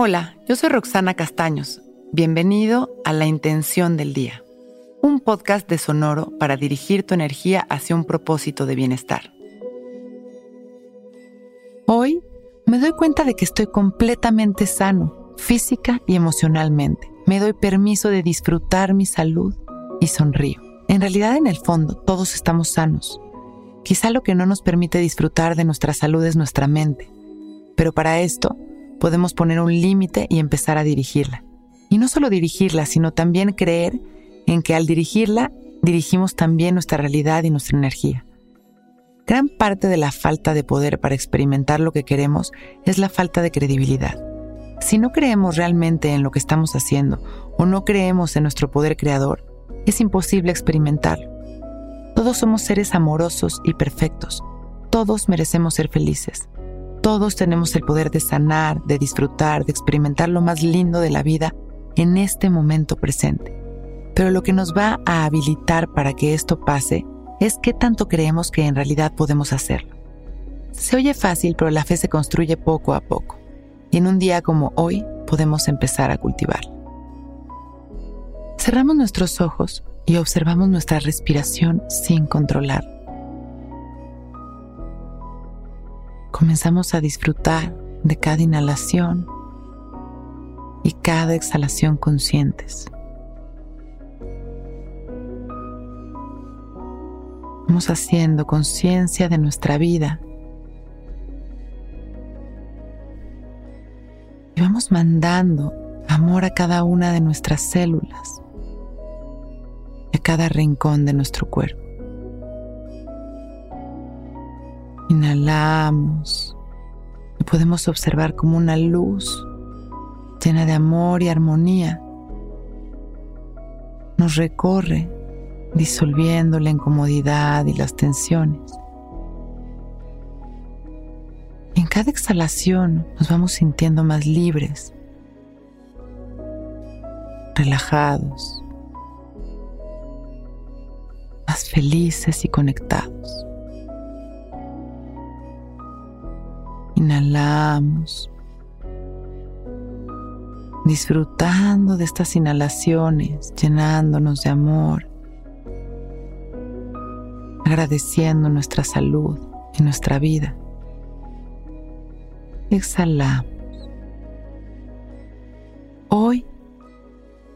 Hola, yo soy Roxana Castaños. Bienvenido a La Intención del Día, un podcast de Sonoro para dirigir tu energía hacia un propósito de bienestar. Hoy me doy cuenta de que estoy completamente sano, física y emocionalmente. Me doy permiso de disfrutar mi salud y sonrío. En realidad, en el fondo, todos estamos sanos. Quizá lo que no nos permite disfrutar de nuestra salud es nuestra mente. Pero para esto, podemos poner un límite y empezar a dirigirla. Y no solo dirigirla, sino también creer en que al dirigirla, dirigimos también nuestra realidad y nuestra energía. Gran parte de la falta de poder para experimentar lo que queremos es la falta de credibilidad. Si no creemos realmente en lo que estamos haciendo o no creemos en nuestro poder creador, es imposible experimentarlo. Todos somos seres amorosos y perfectos. Todos merecemos ser felices. Todos tenemos el poder de sanar, de disfrutar, de experimentar lo más lindo de la vida en este momento presente. Pero lo que nos va a habilitar para que esto pase es qué tanto creemos que en realidad podemos hacerlo. Se oye fácil, pero la fe se construye poco a poco. Y en un día como hoy podemos empezar a cultivarla. Cerramos nuestros ojos y observamos nuestra respiración sin controlar. Comenzamos a disfrutar de cada inhalación y cada exhalación conscientes. Vamos haciendo conciencia de nuestra vida y vamos mandando amor a cada una de nuestras células, a cada rincón de nuestro cuerpo. Inhalamos y podemos observar como una luz llena de amor y armonía nos recorre disolviendo la incomodidad y las tensiones. en cada exhalación nos vamos sintiendo más libres, relajados, más felices y conectados. Inhalamos, disfrutando de estas inhalaciones, llenándonos de amor, agradeciendo nuestra salud y nuestra vida. Exhalamos. Hoy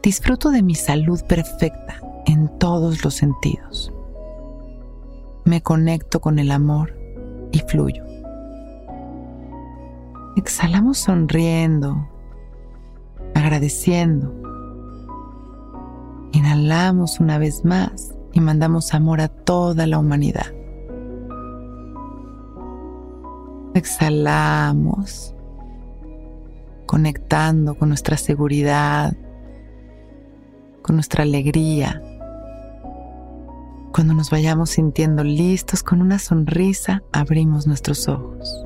disfruto de mi salud perfecta en todos los sentidos. Me conecto con el amor y fluyo. Exhalamos sonriendo, agradeciendo. Inhalamos una vez más y mandamos amor a toda la humanidad. Exhalamos, conectando con nuestra seguridad, con nuestra alegría. Cuando nos vayamos sintiendo listos con una sonrisa, abrimos nuestros ojos.